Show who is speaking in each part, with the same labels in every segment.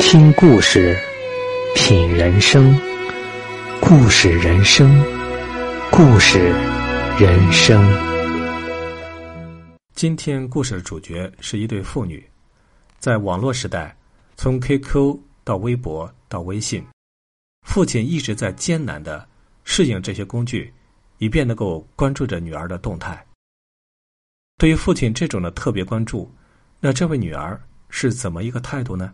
Speaker 1: 听故事，品人生，故事人生，故事人生。
Speaker 2: 今天故事的主角是一对父女，在网络时代，从 QQ 到微博到微信，父亲一直在艰难的适应这些工具，以便能够关注着女儿的动态。对于父亲这种的特别关注，那这位女儿是怎么一个态度呢？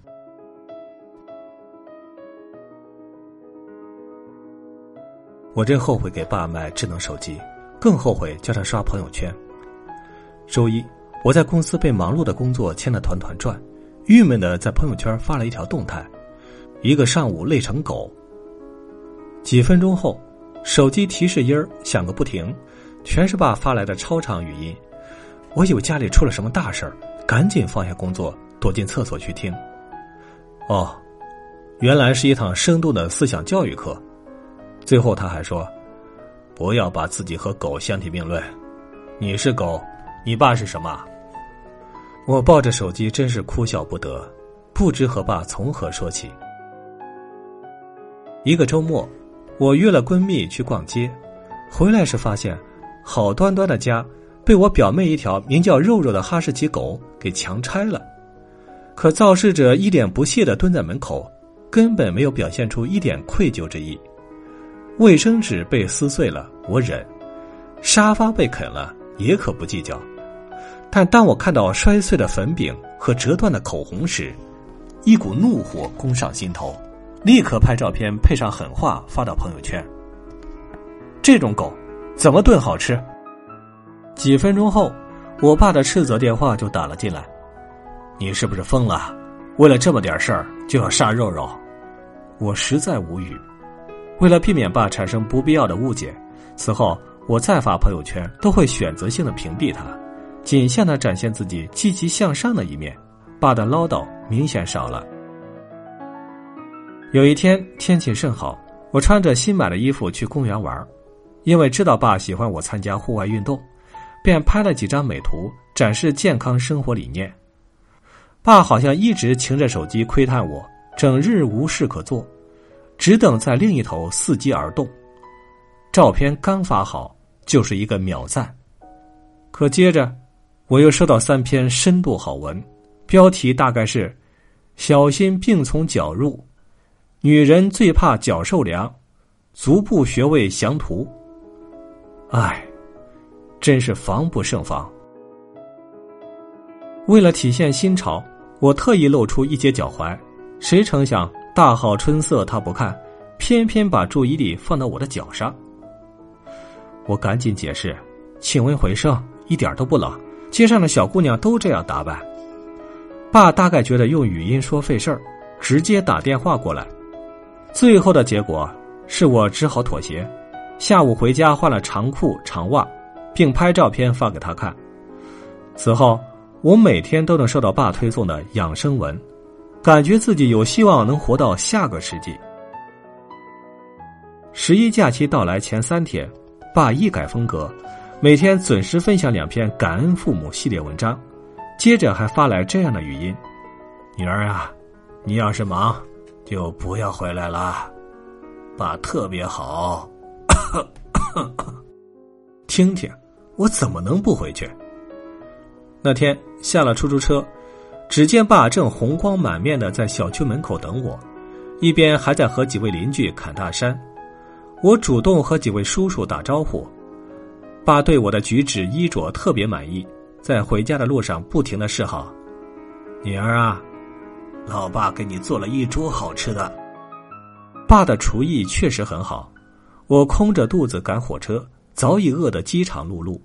Speaker 2: 我真后悔给爸买智能手机，更后悔叫他刷朋友圈。周一，我在公司被忙碌的工作牵得团团转，郁闷的在朋友圈发了一条动态：一个上午累成狗。几分钟后，手机提示音儿响个不停，全是爸发来的超长语音。我以为家里出了什么大事儿，赶紧放下工作，躲进厕所去听。哦，原来是一堂生动的思想教育课。最后他还说：“不要把自己和狗相提并论，你是狗，你爸是什么？”我抱着手机，真是哭笑不得，不知和爸从何说起。一个周末，我约了闺蜜去逛街，回来时发现，好端端的家被我表妹一条名叫肉肉的哈士奇狗给强拆了。可肇事者一脸不屑的蹲在门口，根本没有表现出一点愧疚之意。卫生纸被撕碎了，我忍；沙发被啃了，也可不计较。但当我看到摔碎的粉饼和折断的口红时，一股怒火攻上心头，立刻拍照片，配上狠话发到朋友圈。这种狗，怎么炖好吃？几分钟后，我爸的斥责电话就打了进来：“你是不是疯了？为了这么点事儿就要杀肉肉？”我实在无语。为了避免爸产生不必要的误解，此后我再发朋友圈都会选择性的屏蔽他，仅向他展现自己积极向上的一面。爸的唠叨明显少了。有一天天气甚好，我穿着新买的衣服去公园玩，因为知道爸喜欢我参加户外运动，便拍了几张美图展示健康生活理念。爸好像一直擎着手机窥探我，整日无事可做。只等在另一头伺机而动，照片刚发好就是一个秒赞，可接着我又收到三篇深度好文，标题大概是“小心病从脚入”，“女人最怕脚受凉”，“足部穴位详图”。唉，真是防不胜防。为了体现新潮，我特意露出一截脚踝，谁成想。大好春色，他不看，偏偏把注意力放到我的脚上。我赶紧解释：“请问回声，一点都不冷，街上的小姑娘都这样打扮。”爸大概觉得用语音说费事儿，直接打电话过来。最后的结果是我只好妥协，下午回家换了长裤长袜，并拍照片发给他看。此后，我每天都能收到爸推送的养生文。感觉自己有希望能活到下个世纪。十一假期到来前三天，爸一改风格，每天准时分享两篇感恩父母系列文章，接着还发来这样的语音：“女儿啊，你要是忙，就不要回来了，爸特别好。”听听，我怎么能不回去？那天下了出租车。只见爸正红光满面的在小区门口等我，一边还在和几位邻居侃大山。我主动和几位叔叔打招呼，爸对我的举止衣着特别满意，在回家的路上不停的示好。女儿啊，老爸给你做了一桌好吃的。爸的厨艺确实很好，我空着肚子赶火车，早已饿得饥肠辘辘。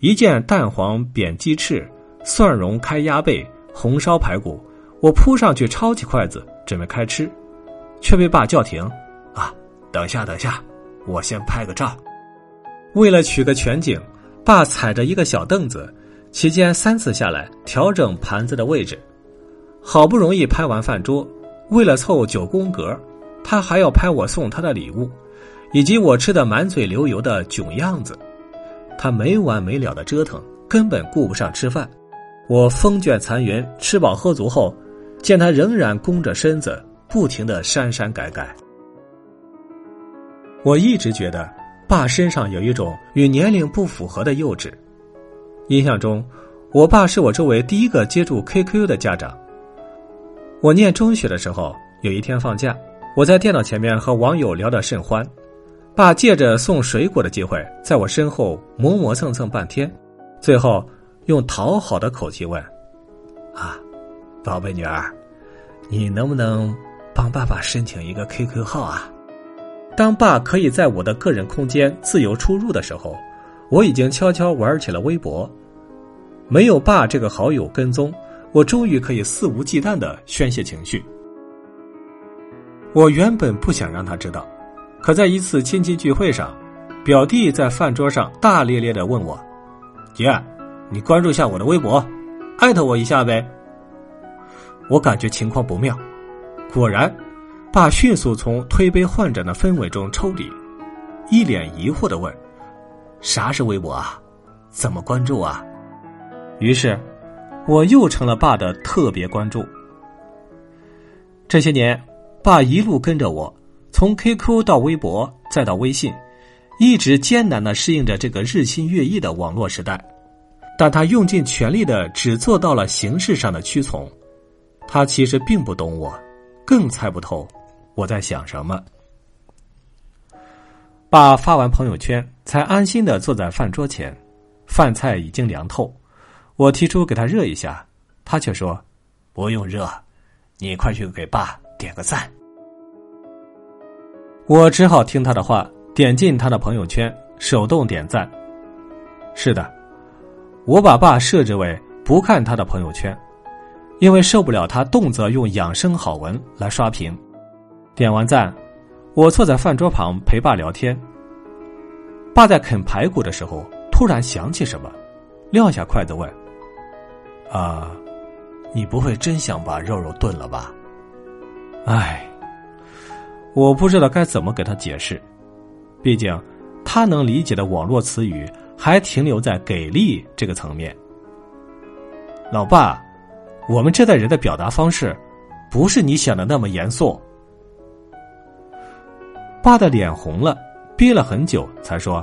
Speaker 2: 一见蛋黄扁鸡翅，蒜蓉开鸭背。红烧排骨，我扑上去抄起筷子准备开吃，却被爸叫停。啊，等下等下，我先拍个照。为了取个全景，爸踩着一个小凳子，期间三次下来调整盘子的位置。好不容易拍完饭桌，为了凑九宫格，他还要拍我送他的礼物，以及我吃的满嘴流油的囧样子。他没完没了的折腾，根本顾不上吃饭。我风卷残云，吃饱喝足后，见他仍然弓着身子，不停的删删改改。我一直觉得爸身上有一种与年龄不符合的幼稚。印象中，我爸是我周围第一个接触 QQ 的家长。我念中学的时候，有一天放假，我在电脑前面和网友聊得甚欢。爸借着送水果的机会，在我身后磨磨蹭蹭半天，最后用讨好的口气问：“啊，宝贝女儿，你能不能帮爸爸申请一个 QQ 号啊？”当爸可以在我的个人空间自由出入的时候，我已经悄悄玩起了微博。没有爸这个好友跟踪，我终于可以肆无忌惮的宣泄情绪。我原本不想让他知道。可在一次亲戚聚会上，表弟在饭桌上大咧咧的问我：“姐，你关注一下我的微博，艾特我一下呗。”我感觉情况不妙，果然，爸迅速从推杯换盏的氛围中抽离，一脸疑惑的问：“啥是微博啊？怎么关注啊？”于是，我又成了爸的特别关注。这些年，爸一路跟着我。从 QQ 到微博再到微信，一直艰难的适应着这个日新月异的网络时代，但他用尽全力的只做到了形式上的屈从，他其实并不懂我，更猜不透我在想什么。爸发完朋友圈，才安心的坐在饭桌前，饭菜已经凉透，我提出给他热一下，他却说不用热，你快去给爸点个赞。我只好听他的话，点进他的朋友圈，手动点赞。是的，我把爸设置为不看他的朋友圈，因为受不了他动辄用养生好文来刷屏。点完赞，我坐在饭桌旁陪爸聊天。爸在啃排骨的时候，突然想起什么，撂下筷子问：“啊，你不会真想把肉肉炖了吧？”哎。我不知道该怎么给他解释，毕竟他能理解的网络词语还停留在“给力”这个层面。老爸，我们这代人的表达方式不是你想的那么严肃。爸的脸红了，憋了很久才说：“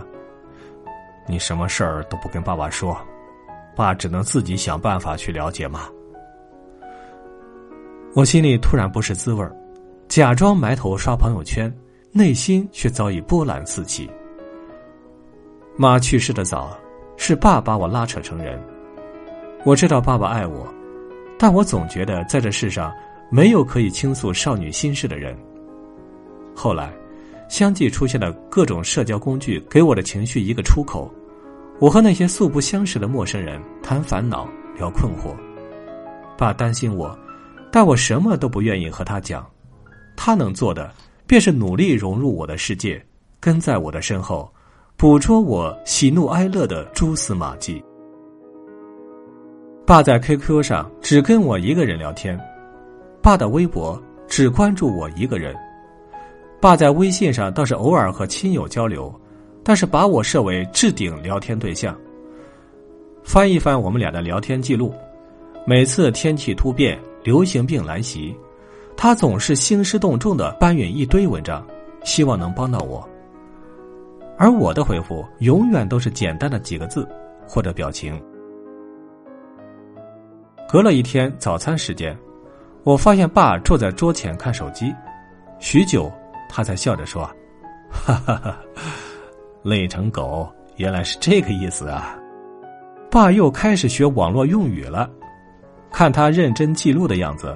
Speaker 2: 你什么事儿都不跟爸爸说，爸只能自己想办法去了解嘛。”我心里突然不是滋味儿。假装埋头刷朋友圈，内心却早已波澜四起。妈去世的早，是爸把我拉扯成人。我知道爸爸爱我，但我总觉得在这世上没有可以倾诉少女心事的人。后来，相继出现了各种社交工具，给我的情绪一个出口。我和那些素不相识的陌生人谈烦恼、聊困惑。爸担心我，但我什么都不愿意和他讲。他能做的，便是努力融入我的世界，跟在我的身后，捕捉我喜怒哀乐的蛛丝马迹。爸在 QQ 上只跟我一个人聊天，爸的微博只关注我一个人，爸在微信上倒是偶尔和亲友交流，但是把我设为置顶聊天对象。翻一翻我们俩的聊天记录，每次天气突变、流行病来袭。他总是兴师动众的搬运一堆文章，希望能帮到我。而我的回复永远都是简单的几个字或者表情。隔了一天早餐时间，我发现爸坐在桌前看手机，许久，他才笑着说：“哈哈哈，累成狗，原来是这个意思啊！”爸又开始学网络用语了，看他认真记录的样子。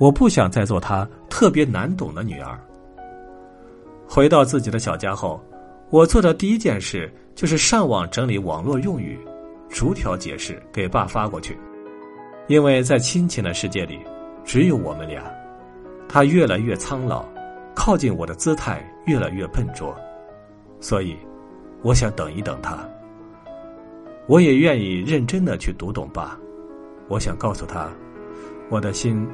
Speaker 2: 我不想再做他特别难懂的女儿。回到自己的小家后，我做的第一件事就是上网整理网络用语，逐条解释给爸发过去。因为在亲情的世界里，只有我们俩。他越来越苍老，靠近我的姿态越来越笨拙，所以我想等一等他。我也愿意认真的去读懂爸。我想告诉他，我的心。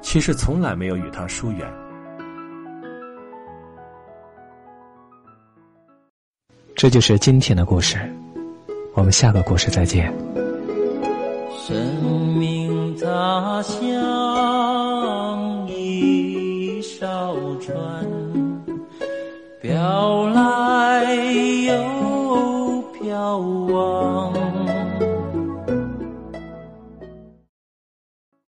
Speaker 2: 其实从来没有与他疏远。
Speaker 1: 这就是今天的故事，我们下个故事再见。
Speaker 3: 生命它像。